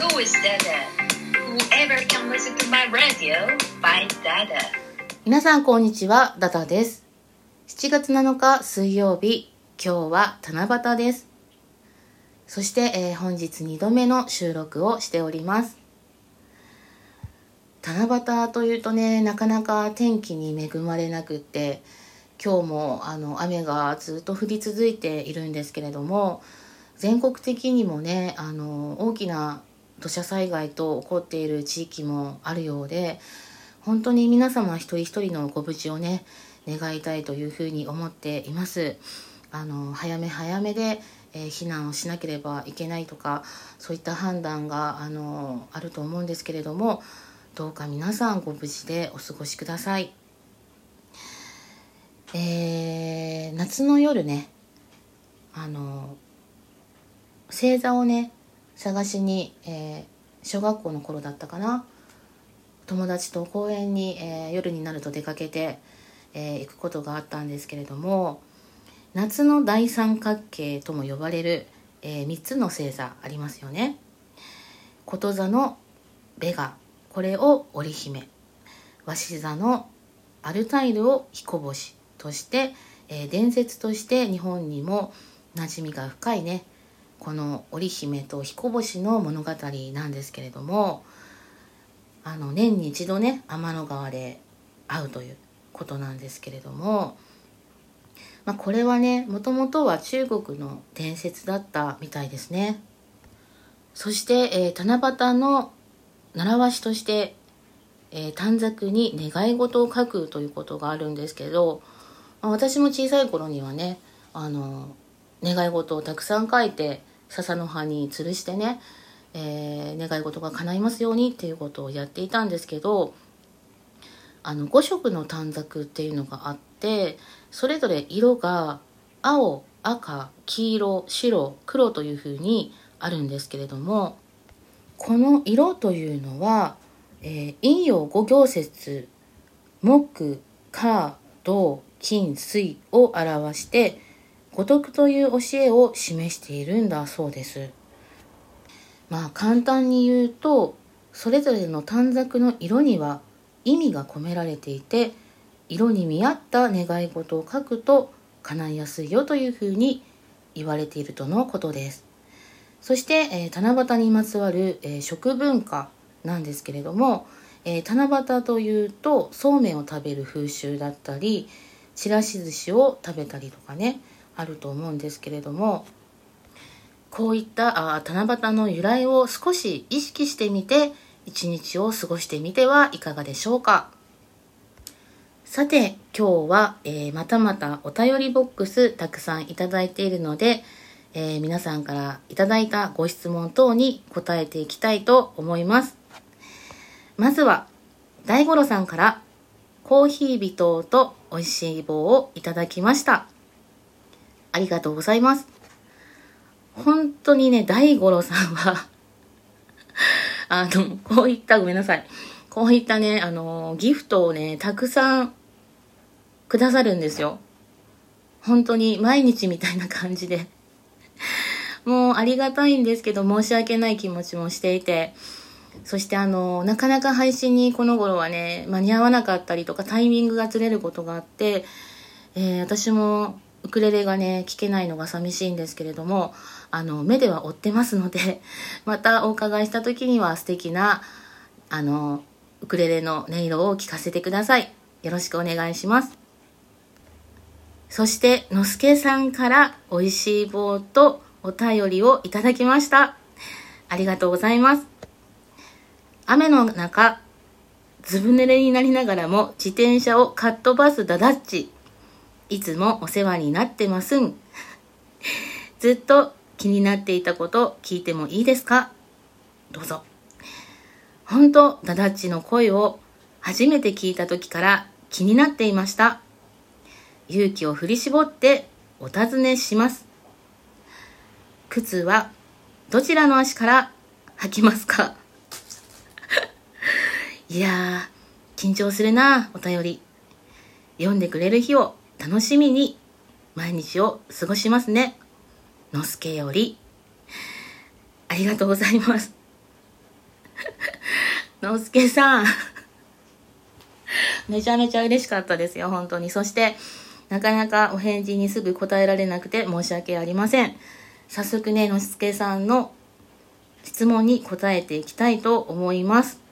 Who is Dada? Whoever can listen to my radio, find Dada. 皆さんこんにちは、ダダです。7月7日水曜日、今日は七夕です。そして、えー本日2度目の収録をしております。七夕というとね、なかなか天気に恵まれなくって、今日もあの雨がずっと降り続いているんですけれども、全国的にもね、あの大きな土砂災害と起こっている地域もあるようで、本当に皆様一人一人のご無事をね願いたいというふうに思っています。あの早め早めで、えー避難をしなければいけないとかそういった判断があのあると思うんですけれどもどうか皆さんご無事でお過ごしください。えー夏の夜ねあの星座をね探しに、えー小学校の頃だったかな。友達と公園に、えー夜になると出かけて、えー行くことがあったんですけれども夏の大三角形とも呼ばれる、え3つの星座ありますよね。こと座のベガこれを織姫。鷲座のアルタイルを彦星として、え伝説として日本にも馴染みが深いね。この織姫と彦星の物語なんですけれどもあの年に一度ね天の川で会うということなんですけれども、まあ、これはねもともとは中国の伝説だったみたいですね。そして、えー七夕の習わしとして、えー短冊に願い事を書くということがあるんですけど、まあ私も小さい頃にはねあの願い事をたくさん書いて笹の葉に吊るしてねえー願い事が叶いますようにっていうことをやっていたんですけどあの5色の短冊っていうのがあってそれぞれ色が青赤黄色白黒というふうにあるんですけれどもこの色というのは、えー陰陽五行説木火土金水を表して五徳という教えを示しているんだそうです。まあ簡単に言うとそれぞれの短冊の色には意味が込められていて色に見合った願い事を書くと叶いやすいよというふうに言われているとのことですそして、えー七夕にまつわる、えー食文化なんですけれども、えー七夕というとそうめんを食べる風習だったりちらし寿司を食べたりとかねあると思うんですけれどもこういったあ七夕の由来を少し意識してみて一日を過ごしてみてはいかがでしょうか。さて今日は、えーまたまたお便りボックスたくさんいただいているので、えー皆さんからいただいたご質問等に答えていきたいと思います。まずは大五郎さんからコーヒー微糖と美味しい棒をいただきました。ありがとうございます本当にね、大五郎さんは、あの、こういった、ごめんなさい。こういったね、あの、ギフトをね、たくさんくださるんですよ。本当に毎日みたいな感じで。もうありがたいんですけど、申し訳ない気持ちもしていて、そしてあの、なかなか配信にこの頃はね、間に合わなかったりとか、タイミングがずれることがあって、えー私もウクレレがね、弾けないのが寂しいんですけれども、あの、目では追ってますので、またお伺いした時には素敵な、あの、ウクレレの音色を聞かせてください。よろしくお願いします。そして、のすけさんから美味しい棒とお便りをいただきました。ありがとうございます。雨の中、ずぶ濡れになりながらも自転車をかっ飛ばすダダッチ。いつもお世話になってますん。ずっと気になっていたこと聞いてもいいですか？どうぞ。本当ダダッチの声を初めて聞いた時から気になっていました。勇気を振り絞ってお尋ねします。靴はどちらの足から履きますか？いやー、緊張するな、お便り。読んでくれる日を楽しみに毎日を過ごしますね。のすけより。ありがとうございます。のすけさん。めちゃめちゃ嬉しかったですよ、本当に。そして、なかなかお返事にすぐ答えられなくて申し訳ありません。早速ね、のすけさんの質問に答えていきたいと思います。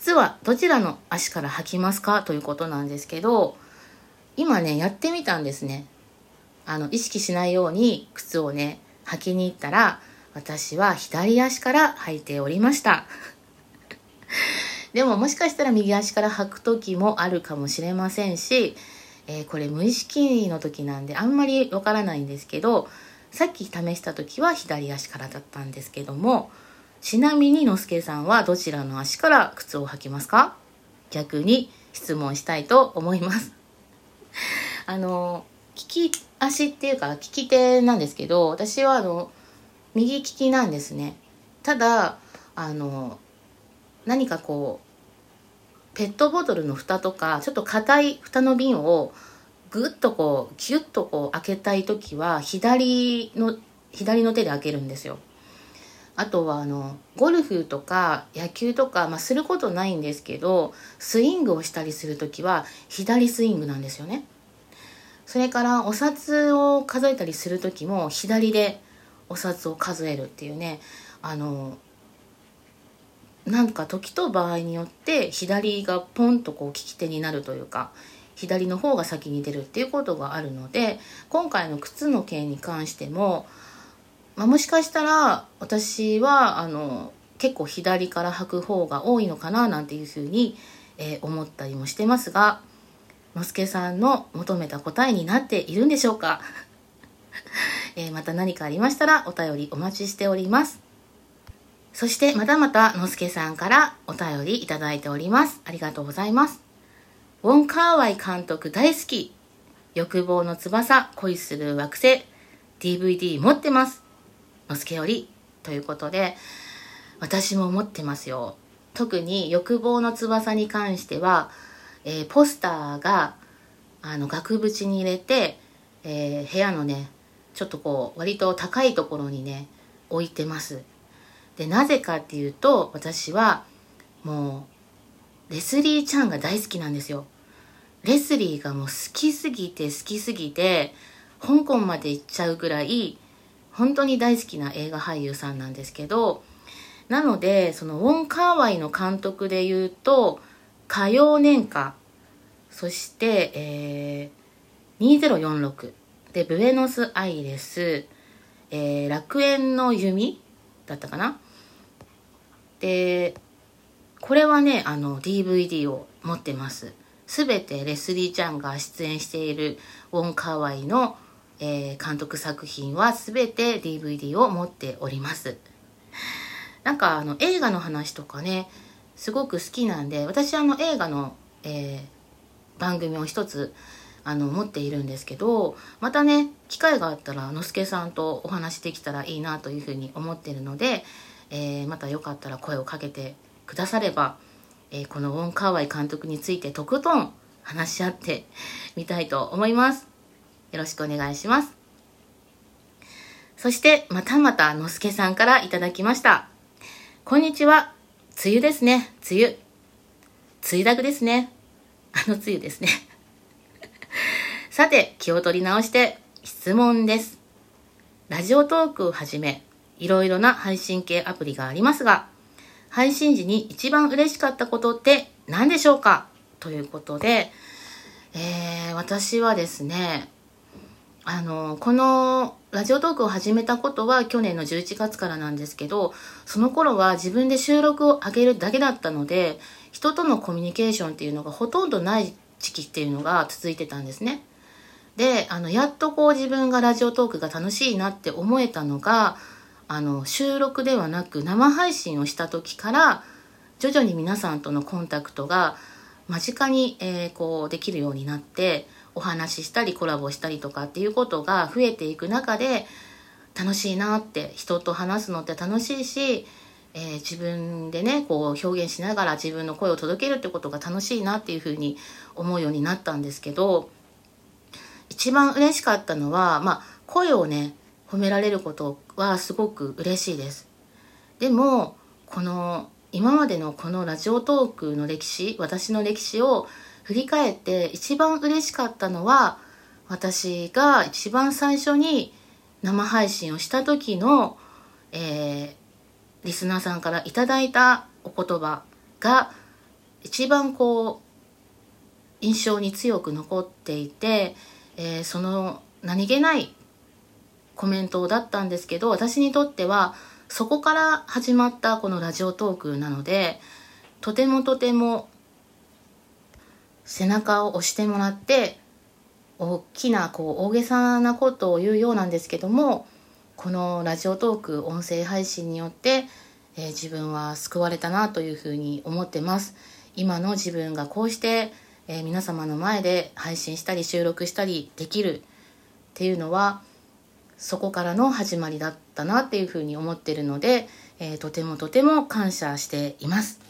靴はどちらの足から履きますかということなんですけど、今ね、やってみたんですね。あの、意識しないように靴をね、履きに行ったら、私は左足から履いておりました。でももしかしたら右足から履く時もあるかもしれませんし、えー、これ無意識の時なんであんまりわからないんですけど、さっき試した時は左足からだったんですけども、ちなみにのすけさんはどちらの足から靴を履きますか？逆に質問したいと思います。あの、利き足っていうか利き手なんですけど、私はあの、右利きなんですね。ただ、あの、何かこうペットボトルの蓋とかちょっと硬い蓋の瓶をぐっとこうギュッとこう開けたい時は左の左の手で開けるんですよ。あとはあのゴルフとか野球とか、まあ、することないんですけどスイングをしたりする時は左スイングなんですよね。それからお札を数えたりする時も左でお札を数えるっていうねあのなんか時と場合によって左がポンとこう利き手になるというか左の方が先に出るっていうことがあるので今回の靴の件に関しても、まあ、もしかしたら私はあの結構左から履く方が多いのかななんていうふうに、えー、思ったりもしてますがのすけさんの求めた答えになっているんでしょうか、え、また何かありましたらお便りお待ちしております。そしてまたまたのすけさんからお便りいただいております。ありがとうございます。ウォン・カーワイ監督大好き。欲望の翼、恋する惑星。DVD 持ってます。のすけより。ということで、私も持ってますよ。特に欲望の翼に関しては、えー、ポスターが、あの、額縁に入れて、えー、部屋のね、ちょっとこう、割と高いところにね、置いてます。でなぜかっていうと私はもうレスリーちゃんが大好きなんですよレスリーがもう好きすぎて好きすぎて香港まで行っちゃうぐらい本当に大好きな映画俳優さんなんですけどなのでそのウォン・カーワイの監督で言うと火曜年歌そして、えー、2046でブエノスアイレス、えー、楽園の弓だったかな。でこれはねあの DVD を持ってます。全てレスリーちゃんが出演しているウォン・カワイの、えー、監督作品は全て DVD を持っておりますなんかあの映画の話とかねすごく好きなんで私あの映画の、えー、番組を一つあの持っているんですけどまたね機会があったらのすけさんとお話できたらいいなというふうに思ってるのでえー、またよかったら声をかけてくだされば、えー、このウォン・カーワイ監督についてとことん話し合ってみたいと思います。よろしくお願いします。そして、またまた、のすけさんからいただきました。こんにちは。梅雨ですね。梅雨。梅雨だくですね。あの梅雨ですね。さて、気を取り直して質問です。ラジオトークをはじめ、いろいろな配信系アプリがありますが、配信時に一番嬉しかったことって何でしょうか？ということで、えー、私はですね、あの、このラジオトークを始めたことは去年の11月からなんですけど、その頃は自分で収録を上げるだけだったので、人とのコミュニケーションっていうのがほとんどない時期っていうのが続いてたんですね。で、あの、やっとこう自分がラジオトークが楽しいなって思えたのが、あの収録ではなく生配信をした時から徐々に皆さんとのコンタクトが間近に、えー、こうできるようになってお話ししたりコラボしたりとかっていうことが増えていく中で楽しいなって人と話すのって楽しいし、えー、自分でねこう表現しながら自分の声を届けるってことが楽しいなっていうふうに思うようになったんですけど一番嬉しかったのは、まあ、声をね褒められることはすごく嬉しいです。でもこの今までのこのラジオトークの歴史私の歴史を振り返って一番嬉しかったのは私が一番最初に生配信をした時の、えー、リスナーさんからいただいたお言葉が一番こう印象に強く残っていて、えー、その何気ないコメントだったんですけど私にとってはそこから始まったこのラジオトークなのでとてもとても背中を押してもらって大きなこう大げさなことを言うようなんですけどもこのラジオトーク音声配信によって、えー、自分は救われたなというふうに思ってます今の自分がこうして、えー、皆様の前で配信したり収録したりできるっていうのはそこからの始まりだったなっていうふうに思ってるので、えー、とてもとても感謝しています。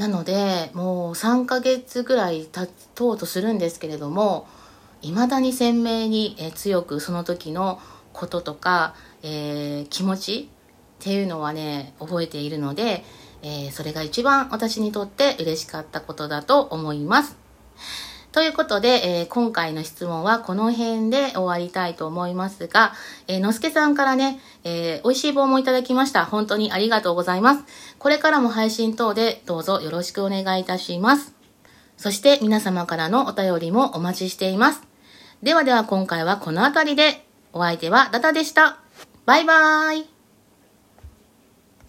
なのでもう3ヶ月ぐらい経とうとするんですけれども未だに鮮明に、え強くその時のこととか、えー、気持ちっていうのはね覚えているので、えー、それが一番私にとって嬉しかったことだと思います。ということで、えー、今回の質問はこの辺で終わりたいと思いますが、えー、のすけさんからね、えー、美味しい棒もいただきました。本当にありがとうございます。これからも配信等でどうぞよろしくお願いいたします。そして皆様からのお便りもお待ちしています。ではでは今回はこの辺りで、お相手はダダでした。バイバーイ。